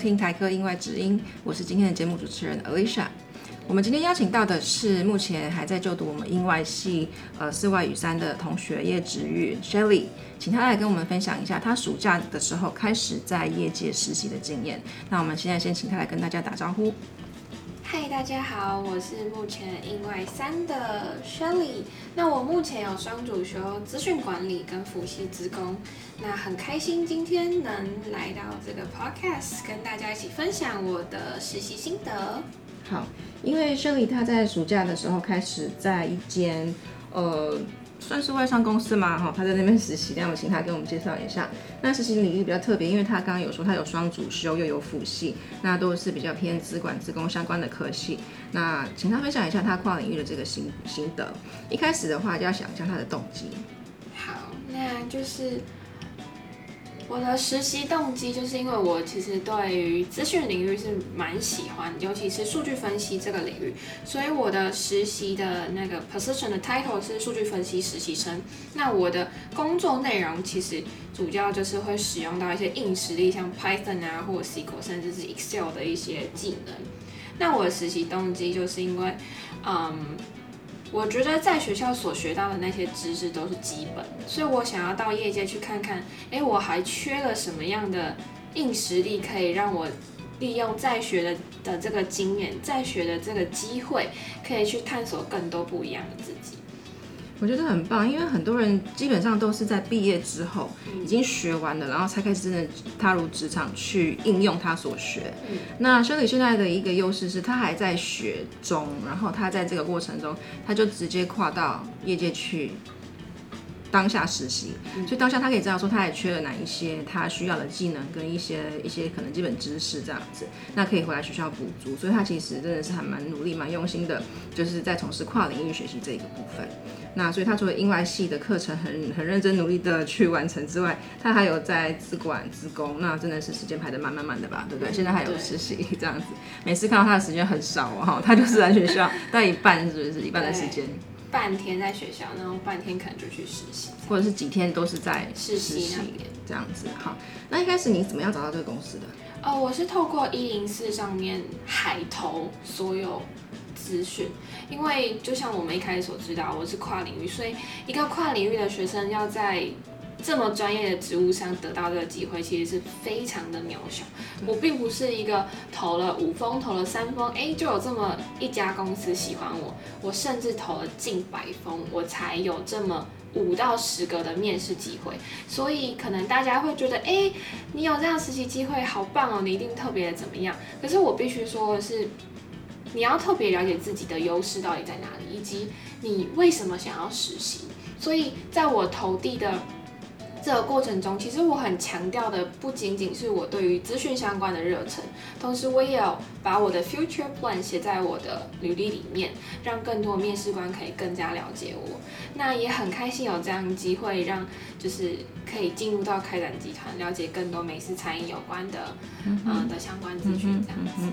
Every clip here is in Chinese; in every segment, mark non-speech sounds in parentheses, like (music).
听台科音外之音，我是今天的节目主持人 Alicia。我们今天邀请到的是目前还在就读我们英外系呃四外语三的同学叶植玉 Shelly，请他来跟我们分享一下他暑假的时候开始在业界实习的经验。那我们现在先请他来跟大家打招呼。嗨，大家好，我是目前英外三的 Shelly。那我目前有双主修资讯管理跟辅系资工。那很开心今天能来到这个 Podcast，跟大家一起分享我的实习心得。好，因为 Shelly 她在暑假的时候开始在一间呃。算是外商公司嘛，哈，他在那边实习，那我请他给我们介绍一下。那实习领域比较特别，因为他刚刚有说他有双主修又有辅系，那都是比较偏资管、资工相关的科系。那请他分享一下他跨领域的这个心心得。一开始的话就要想一下他的动机。好，那就是。我的实习动机就是因为我其实对于资讯领域是蛮喜欢，尤其是数据分析这个领域，所以我的实习的那个 position 的 title 是数据分析实习生。那我的工作内容其实主要就是会使用到一些硬实力，像 Python 啊，或者 SQL，甚至是 Excel 的一些技能。那我的实习动机就是因为，嗯。我觉得在学校所学到的那些知识都是基本，所以我想要到业界去看看，哎，我还缺了什么样的硬实力，可以让我利用在学的的这个经验，在学的这个机会，可以去探索更多不一样的自己。我觉得很棒，因为很多人基本上都是在毕业之后已经学完了，然后才开始真的踏入职场去应用他所学。那修理现在的一个优势是他还在学中，然后他在这个过程中，他就直接跨到业界去。当下实习，所以当下他可以知道说他也缺了哪一些他需要的技能跟一些一些可能基本知识这样子，那可以回来学校补足。所以他其实真的是还蛮努力、蛮用心的，就是在从事跨领域学习这一个部分。那所以他除了英外系的课程很很认真努力的去完成之外，他还有在资管、资工，那真的是时间排的满满满的吧，对不对？现在还有实习这样子，每次看到他的时间很少哦，他就是来学校待一半，是不是一半的时间？半天在学校，然后半天可能就去实习，或者是几天都是在实习那边这样子。好，那一开始你怎么样找到这个公司的？哦，我是透过一零四上面海投所有资讯，因为就像我们一开始所知道，我是跨领域，所以一个跨领域的学生要在。这么专业的职务上得到这个机会，其实是非常的渺小。我并不是一个投了五封、投了三封，哎，就有这么一家公司喜欢我。我甚至投了近百封，我才有这么五到十个的面试机会。所以可能大家会觉得，哎，你有这样实习机会，好棒哦，你一定特别的怎么样？可是我必须说的是，你要特别了解自己的优势到底在哪里，以及你为什么想要实习。所以在我投递的。这个过程中，其实我很强调的不仅仅是我对于资讯相关的热忱，同时我也有把我的 future plan 写在我的履历里面，让更多面试官可以更加了解我。那也很开心有这样机会，让就是可以进入到开展集团，了解更多美食餐饮有关的，嗯的相关资讯这样子。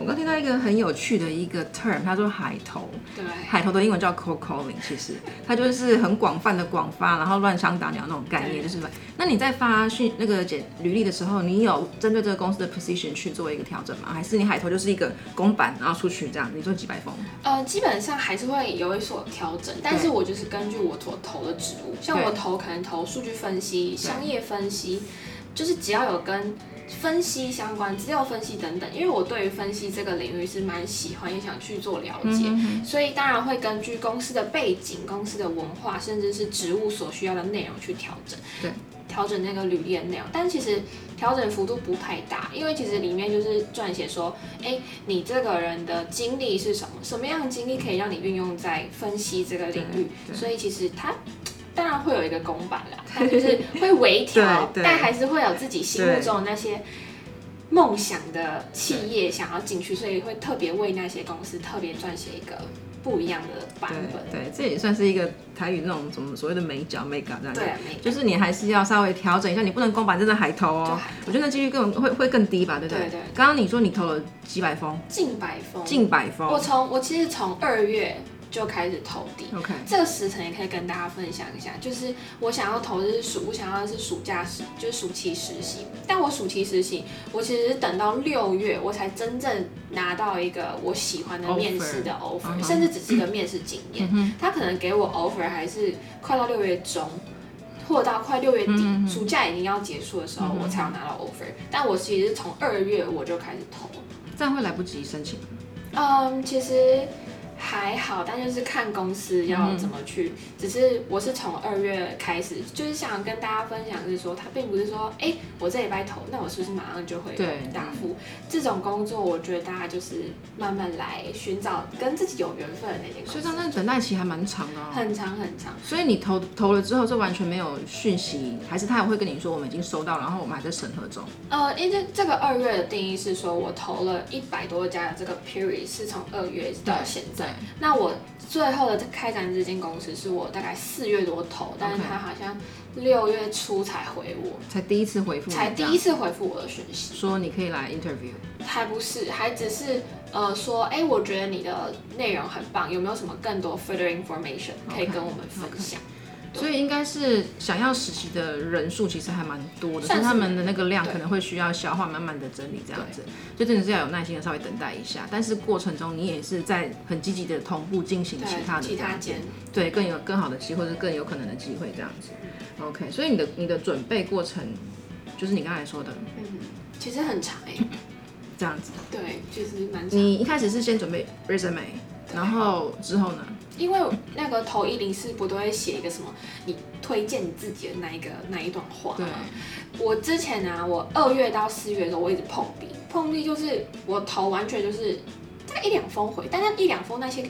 我刚听到一个很有趣的一个 term，他说海投，对，海投的英文叫 cold calling，其实。它就是很广泛的广发，然后乱枪打鸟那种概念，就是那你在发讯那个简履历的时候，你有针对这个公司的 position 去做一个调整吗？还是你海投就是一个公版，然后出去这样，你做几百封？呃，基本上还是会有一所调整，但是我就是根据我所投的职务，像我投可能投数据分析、商业分析，就是只要有跟。分析相关资料分析等等，因为我对于分析这个领域是蛮喜欢，也想去做了解，所以当然会根据公司的背景、公司的文化，甚至是职务所需要的内容去调整。对，调整那个履历的内容，但其实调整幅度不太大，因为其实里面就是撰写说，哎，你这个人的经历是什么？什么样的经历可以让你运用在分析这个领域？所以其实它。当然会有一个公版啦，(laughs) 它就是会微调，但还是会有自己心目中的那些梦想的企业想要进去，所以会特别为那些公司特别撰写一个不一样的版本。对，这也算是一个台语那种什么所谓的美角美感这样。对，就是你还是要稍微调整一下，你不能公版真的海投哦。我觉得那几率更会会更低吧，对不对？对对。刚刚你说你投了几百封？近百封。近百封。我从我其实从二月。就开始投递。OK，这个时辰也可以跟大家分享一下，就是我想要投的是暑，我想要的是暑假实，就是暑期实习。但我暑期实习，我其实是等到六月我才真正拿到一个我喜欢的面试的 offer，、甚至只是一个面试经验。嗯他可能给我 offer 还是快到六月中，或者到快六月底，暑假已经要结束的时候，嗯我才有拿到 offer。但我其实是从二月我就开始投。这样会来不及申请。嗯，其实还好，但就是看公司要嗯怎么去。只是我是从二月开始，就是想跟大家分享，是说他并不是说，哎、我这礼拜投，那我是不是马上就会答复？这种工作，我觉得大家就是慢慢来寻找跟自己有缘分的那间公司，所以那等待期还蛮长的哦。很长很长。所以你投投了之后，就完全没有讯息，还是他也会跟你说我们已经收到，然后我们还在审核中。呃，因为这个二月的定义是说，我投了一百多家的这个 period 是从二月到现在。对，那我最后的开展这间公司是我大概四月多投，但是他好像六月初才回我，才第一次回复才第一次回复我的讯息，说你可以来 interview。还不是，还只是呃说，哎、我觉得你的内容很棒，有没有什么更多 further information 可以跟我们分享？对所以应该是想要实习的人数其实还蛮多的，算是是他们的那个量可能会需要消化，慢慢的整理这样子，就真的是要有耐心的稍微等待一下。但是过程中你也是在很积极的同步进行，其他的其他对，更有更好的机会，或者更有可能的机会这样子。OK，所以你的你的准备过程就是你刚才说的嗯，其实很长哎、这样子。对，就是蛮。你一开始是先准备 resume，然后之后呢？因为那个投一零四不都会写一个什么，你推荐你自己的那一个那一段话对吗？我之前啊，我二月到四月的时候，我一直碰壁，碰壁就是我投完全就是大概一两封回，但那一两封那些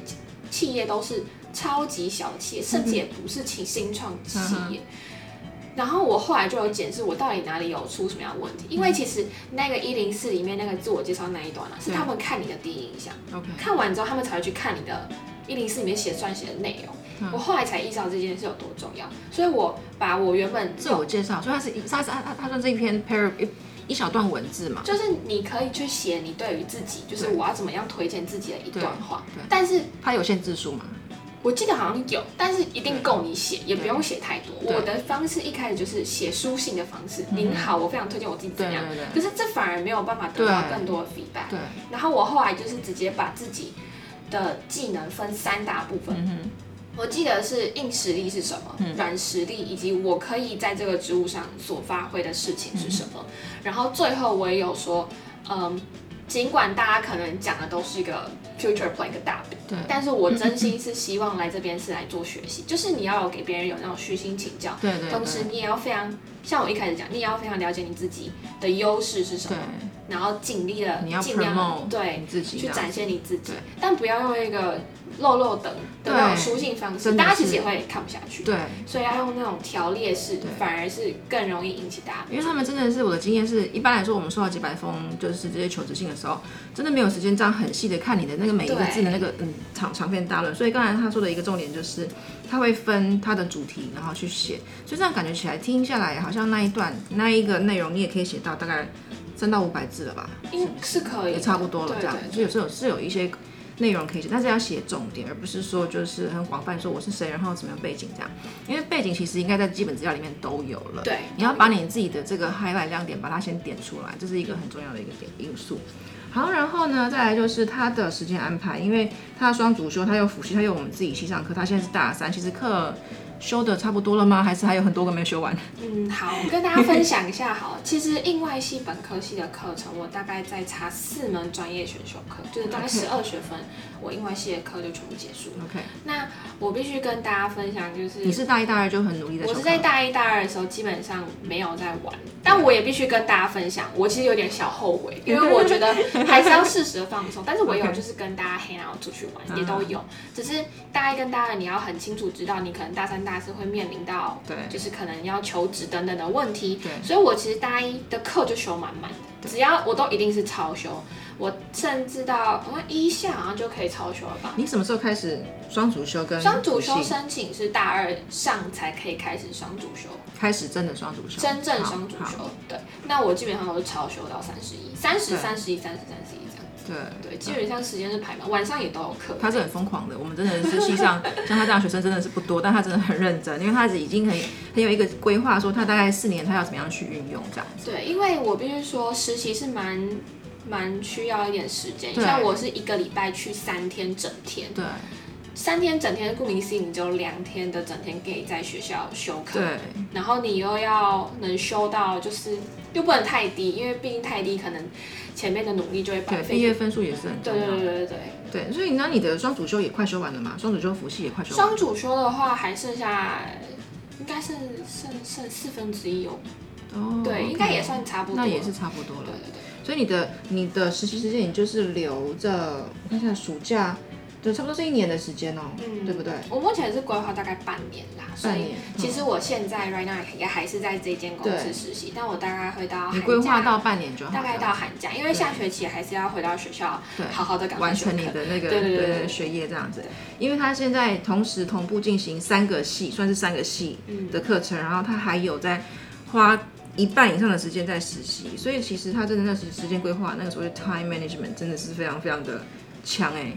企业都是超级小的企业，甚至也不是新新创企业。然后我后来就有检视我到底哪里有出什么样的问题，因为其实那个一零四里面那个自我介绍那一段啊，是他们看你的第一印象。看完之后，他们才会去看你的一零四里面写撰写的内容。我后来才意识到这件事有多重要，所以我把我原本自我介绍，所以它是一它是它它它算是一篇 pair 一一小段文字嘛。就是你可以去写你对于自己，就是我要怎么样推荐自己的一段话对对。但是它有限字数嘛？我记得好像有，但是一定够你写，也不用写太多。我的方式一开始就是写书信的方式，您好，我非常推荐我自己怎么样。可是这反而没有办法得到更多的 feedback。对，然后我后来就是直接把自己的技能分三大部分。嗯，我记得是硬实力是什么，软实力以及我可以在这个职务上所发挥的事情是什么。然后最后我也有说，嗯，尽管大家可能讲的都是一个 future plan 一个大饼，对但是我真心是希望来这边是来做学习，就是你要有给别人有那种虚心请教，对对同时你也要非常像我一开始讲，你也要非常了解你自己的优势是什对么，，然后尽力的你要尽量对你自己去展现你自己，但不要用一个漏漏等的那种书信方式，大家其实也会看不下去。对，所以要用那种条列式对，反而是更容易引起大家。因为他们真的是我的经验是，一般来说我们收到几百封就是这些求职信的时候，真的没有时间这样很细的看你的那个每一个字的那个嗯长长篇大论。所以刚才他说的一个重点就是，他会分他的主题，然后去写，所以这样感觉起来听下来，好像那一段那一个内容你也可以写到大概三到五百字了吧，应是可以，也差不多了这样对。就有时候是有一些内容可以写，但是要写重点，而不是说就是很广泛说我是谁，然后怎么样背景这样。因为背景其实应该在基本资料里面都有了。对你要把你自己的这个 highlight 亮点把它先点出来，这是一个很重要的一个点因素。好，然后呢，再来就是他的时间安排，因为他双主修，他有辅系，他有我们自己系上课，他现在是大三，其实课修的差不多了吗？还是还有很多个没有修完？嗯，好，我跟大家分享一下好了。(laughs) 其实应外系本科系的课程，我大概在差四门专业选修课，就是大概十二学分，我应外系的课就全部结束了。OK，那我必须跟大家分享，就是你是大一、大二就很努力的我是在大一、大二的时候基本上没有在玩，但我也必须跟大家分享，我其实有点小后悔，(laughs) 因为我觉得还是要适时的放松。但是我有就是跟大家 hang out 出去玩，嗯也都有。只是大一跟大二你要很清楚知道，你可能大三、大四会面临到，对就是可能要求职等等的问题。对所以我其实大一的课就修满满的，只要我都一定是超修。我甚至到嗯一下好像就可以超修了吧。你什么时候开始双主修跟双主修申请是大二上才可以开始双主修，开始真的双主修？真正双主修。对，那我基本上都是超修到三十一，三十、对三十一、三十、三十一。对对，基本上时间是排满，晚上也都有课。他是很疯狂的，我们真的是系上 (laughs) 像他这样的学生真的是不多，但他真的很认真，因为他已经很很有一个规划，说他大概四年他要怎么样去运用这样子。对，因为我必须说，实习是蛮蛮需要一点时间。像我是一个礼拜去三天整天，对三天整天，顾名思义，你就两天的整天可以在学校修课。对然后你又要能修到，就是又不能太低，因为毕竟太低，可能前面的努力就会白对，费。毕业分数也是很重对要。对对对对。对，所以那你的双主修也快修完了嘛？双主修辅系也快修完了。双主修的话，还剩下应该是剩剩四分之一有，哦，对应该也算差不多。那也是差不多了对。对对。所以你的你的实习时间，你就是留着，我看一下暑假，就差不多是一年的时间哦、嗯对不对？我目前是规划大概半年啦，所以半年其实我现在 right now 也还是在这间公司实习，但我大概会到你规划到半年就好，大概到寒假，因为下学期还是要回到学校对好好的完成你的那个对对对对学业这样子。因为他现在同时同步进行三个系，算是三个系嗯的课程，然后他还有在花一半以上的时间在实习，所以其实他真的那时时间规划那个时候的 time management 真的是非常非常的强哎、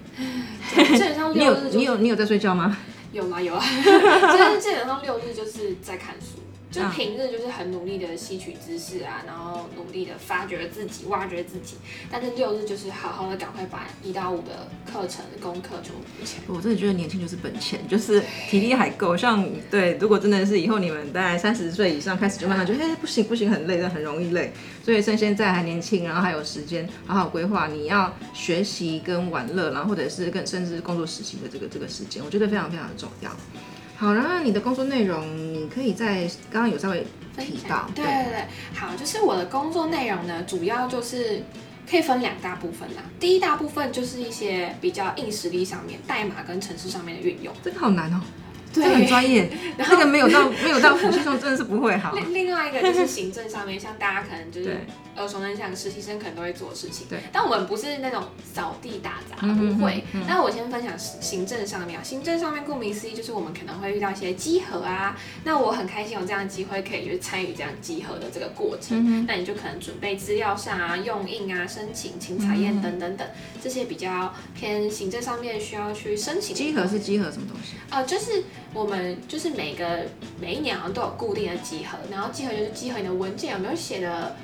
基本上你有六日就你有你有在睡觉吗？有吗？有啊，(laughs) 就是基本上六日就是在看书，就平日就是很努力的吸取知识啊，然后努力的发掘自己、挖掘自己，但是六日就是好好的赶快把一到五的课程功课全部补起来。我真的觉得年轻就是本钱，就是体力还够。像对，如果真的是以后你们大概三十岁以上开始，就慢慢觉得哎、不行不行，很累，但很容易累。所以趁现在还年轻，然后还有时间，好好规划你要学习跟玩乐，然后或者是更甚至工作实习的这个这个时间，我觉得非常非常的重要。好，然后你的工作内容，你可以在刚刚有稍微提到，对对对，好，就是我的工作内容呢，主要就是可以分两大部分啦。第一大部分就是一些比较硬实力上面，代码跟程式上面的运用。这个好难哦，这对很专业，(laughs) 然后这个没有到没有到辅系中真的是不会好。另另外一个就是行政上面，像大家可能就是对耳熟能详，实习生可能都会做的事情。对，但我们不是那种扫地打杂，不会嗯。那我先分享行政上面啊，行政上面顾名思义就是我们可能会遇到一些集合啊，那我很开心有这样的机会可以去参与这样集合的这个过程。嗯那你就可能准备资料上啊、用印啊、申请、请采验等等等这些比较偏行政上面需要去申请集合是集合什么东西？呃，就是我们就是每个每一年好像都有固定的集合，然后集合就是集合你的文件有没有写的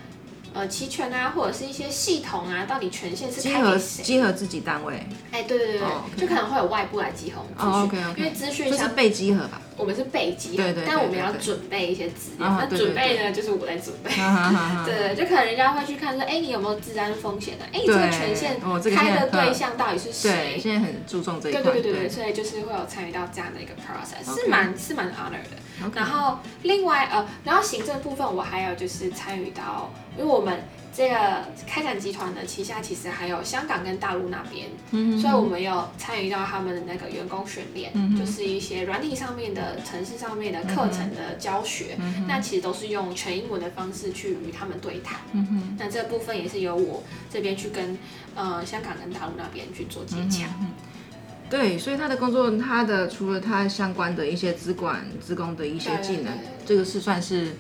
呃齐全啊，或者是一些系统啊，到底权限是集合开给谁？集合自己单位，哎，对对对对，哦，OK 就可能会有外部来集合我们资讯，哦，OK，OK 因为资讯就是被集合吧。我们是备集合，对对对但我们要对对准备一些资料，那准备呢就是我在准备。(laughs) 对，就可能人家会去看说，哎，你有没有治安风险呢？哎，你这个对权限开的对象到底是对，谁？现在很注重这一对块。对对对对，所以就是会有参与到这样的一个 process，是蛮是蛮 honor 的。然后另外呃，然后行政部分我还有就是参与到，因为我们这个开展集团的旗下其实还有香港跟大陆那边，嗯所以我们有参与到他们的那个员工训练，嗯就是一些软体上面的、城市上面的课程的教学，嗯那其实都是用全英文的方式去与他们对谈。嗯哼，那这部分也是由我这边去跟呃香港跟大陆那边去做接洽。嗯对，所以他的工作，他的除了他相关的一些资管、资工的一些技能这个是算是行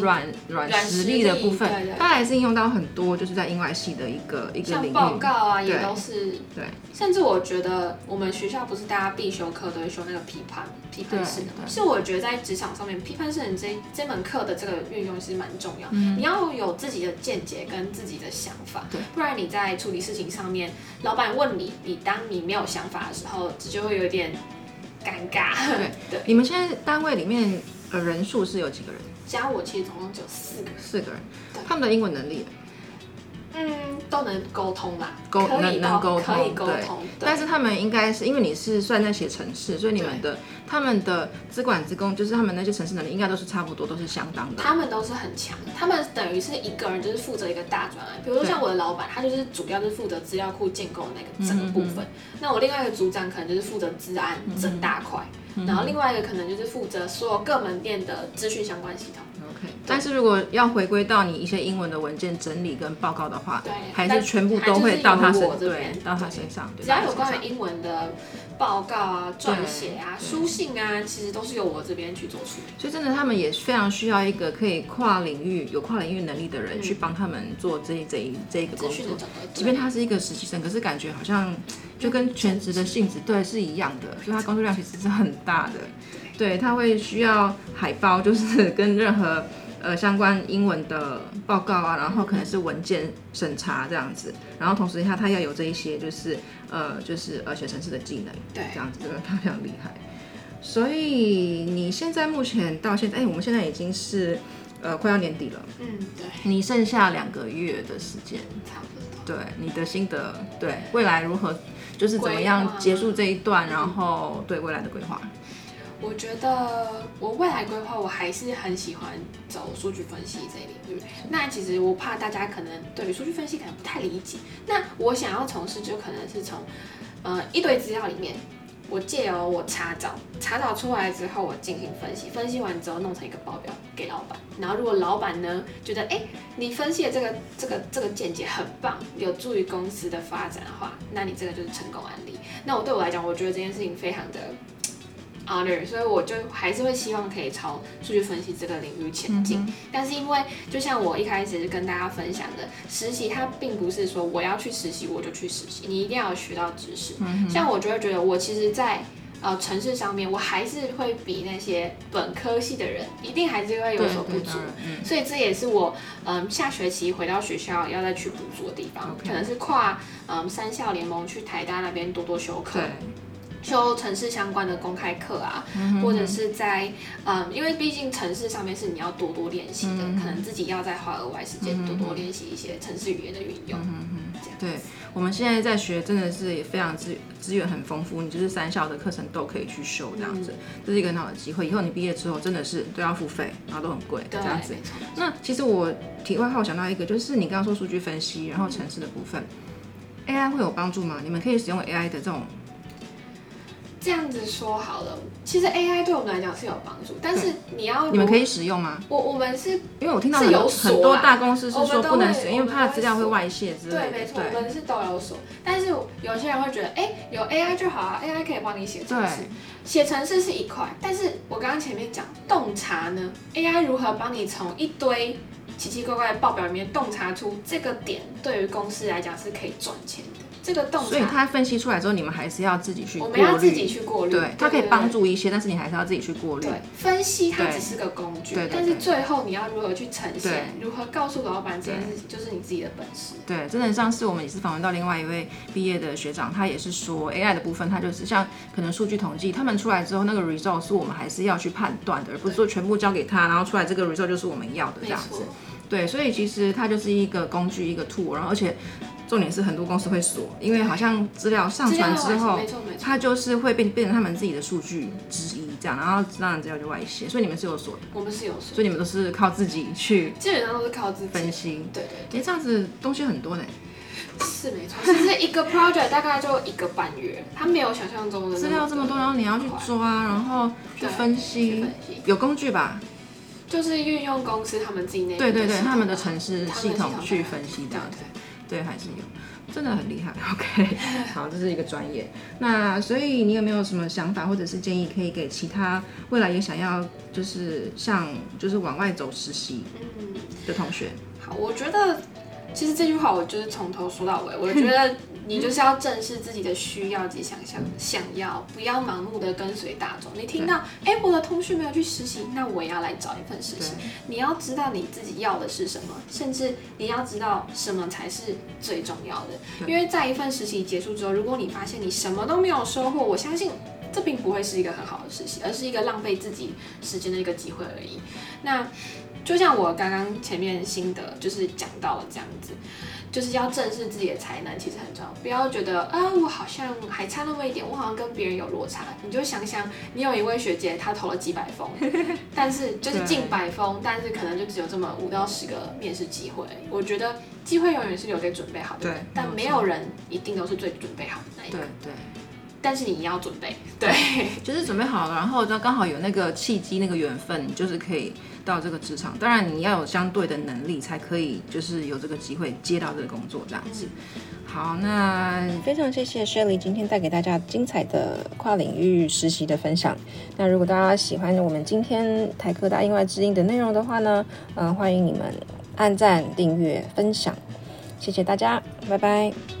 软软软实实力力的部分它还是应用到很多，就是在英外系的一个一个领像报。告啊，也都是对，甚至我觉得我们学校不是大家必修课都会修那个批判批判式的吗？对对其实我觉得在职场上面，批判式你这这门课的这个运用是蛮重要。嗯你要有自己的见解跟自己的想法，对，不然你在处理事情上面，老板问你，你当你没有想法的时候，这就会有点尴尬。对 (laughs) 对，你们现在单位里面呃人数是有几个人？加我其实总共只有四个人，四个人。他们的英文能力，嗯，都能沟通啦，沟能能沟可以通沟通，但是他们应该是因为你是算在写城市，所以你们的他们的资管资工，就是他们那些城市能力应该都是差不多，都是相当的。他们都是很强，他们等于是一个人就是负责一个大专。案，比如说像我的老板，他就是主要是负责资料库建构那个整个部分，那我另外一个组长可能就是负责治安整大块，然后另外一个可能就是负责所有各门店的资讯相关系统。OK，但是如果要回归到你一些英文的文件整理跟报告的话，对还是全部都会到他身对到他身上，对只要有关于英文的报告啊、撰写啊、书信啊，其实都是由我这边去做处理。所以真的，他们也非常需要一个可以跨领域、有跨领域能力的人去帮他们做这一这一这一个工作。即便他是一个实习生，可是感觉好像就跟全职的性质对是一样的，所以他工作量其实是很大的。对，他会需要海报，就是跟任何呃相关英文的报告啊，然后可能是文件审查这样子，然后同时他他要有这一些就是呃就是呃写程式的技能，对这样子，真的他非常厉害。所以你现在目前到现在，哎，我们现在已经是呃快要年底了，嗯，对，你剩下两个月的时间。差不多。对你的心得，对未来如何，就是怎么规样结束这一段，然后对未来的规划。我觉得我未来规划，我还是很喜欢走数据分析这一领域。那其实我怕大家可能对于数据分析可能不太理解。那我想要从事就可能是从呃一堆资料里面，我借由我查找，查找出来之后我进行分析，分析完之后弄成一个报表给老板。然后如果老板呢觉得哎你分析的这个这个这个见解很棒，有助于公司的发展的话，那你这个就是成功案例。那我对我来讲，我觉得这件事情非常的 honor，所以我就还是会希望可以朝数据分析这个领域前进。但是因为就像我一开始跟大家分享的，实习它并不是说我要去实习我就去实习，你一定要有学到知识。像我就会觉得我其实在，呃城市上面，我还是会比那些本科系的人一定还是会有所不足。嗯，所以这也是我嗯下学期回到学校要再去补足的地方可能是跨嗯三校联盟去台大那边多多修课对，，修城市相关的公开课啊，或者是在嗯，因为毕竟城市上面是你要多多练习的，可能自己要再花额外时间多多练习一些城市语言的运用。这样对，我们现在在学真的是也非常资资源很丰富，你就是三校的课程都可以去修这样子，这是一个很好的机会。以后你毕业之后真的是都要付费，然后都很贵这，样子。那其实我题外话，我想到一个，就是你刚刚说数据分析，然后城市的部分，AI 会有帮助吗？你们可以使用 AI 的这种，这样子说好了，其实 AI 对我们来讲是有帮助，但是你要你们可以使用吗？我我们是因为我听到是很多有很多大公司是说不能使用，因为怕资料会外泄之类的。对，没错，我们是都有锁。但是有些人会觉得，哎、有 AI 就好啊，AI 可以帮你写程式对。写程式是一块，但是我刚刚前面讲洞察呢，AI 如何帮你从一堆奇奇怪怪的报表里面洞察出这个点，对于公司来讲是可以赚钱的。这个洞察，所以它分析出来之后，你们还是要自己去我们要自己。去过滤。对，它可以帮。助一些，但是你还是要自己去过滤。对，分析它只是个工具对对，但是最后你要如何去呈对现，如何告诉老板这件事情，就是你自己的本事。对，真的上次我们也是访问到另外一位毕业的学长，他也是说 AI 的部分，它就是像可能数据统计，他们出来之后那个 result 是我们还是要去判断的，而不是说全部交给他，然后出来这个 result 就是我们要的这样子。，对，所以其实它就是一个工具，一个 tool，然后而且重点是很多公司会锁，因为好像资料上传之后。它就是会变变成他们自己的数据之一这样，然后当然资料就外泄，所以你们是有锁的，我们是有锁，所以你们都是靠自己去基本上都是靠自己。分析。对对哎，这样子东西很多呢，是没错，其实一个 project 大概就一个半月，它没有想象中的资料这么多，然后你要去抓，然后去分析分，析，有工具吧？就是运用公司他们自己内部对对对，他们的城市系统去分析这样子对，对，还是有，真的很厉害。(laughs) OK，(laughs) 好，这是一个专业。那所以你有没有什么想法或者是建议，可以给其他未来也想要就是像就是往外走实习嗯，的同学？好，我觉得其实这句话我就是从头说到尾，我觉得你就是要正视自己的需要及想象，想要不要盲目的跟随大众。你听到，哎，我的同学没有去实习，那我也要来找一份实习。你要知道你自己要的是什么，甚至你要知道什么才是最重要的。因为在一份实习结束之后，如果你发现你什么都没有收获，我相信这并不会是一个很好的实习，而是一个浪费自己时间的一个机会而已。那就像我刚刚前面心得就是讲到了这样子，就是要正视自己的才能，其实很重要。不要觉得啊，我好像还差那么一点，我好像跟别人有落差。你就想想，你有一位学姐，她投了几百封，(laughs) 但是就是近百封，但是可能就只有这么五到十个面试机会。我觉得机会永远是留给准备好的人对，但没有错没有人一定都是最准备好的那一个对。对。但是你要准备，对，就是准备好了，然后就刚好有那个契机、那个缘分，你就是可以到这个职场。当然，你要有相对的能力，才可以就是有这个机会接到这个工作这样子。好，那非常谢谢 Shelly 今天带给大家精彩的跨领域实习的分享。那如果大家喜欢我们今天台科大意外之音的内容的话呢，嗯，欢迎你们按赞、订阅、分享，谢谢大家，拜拜。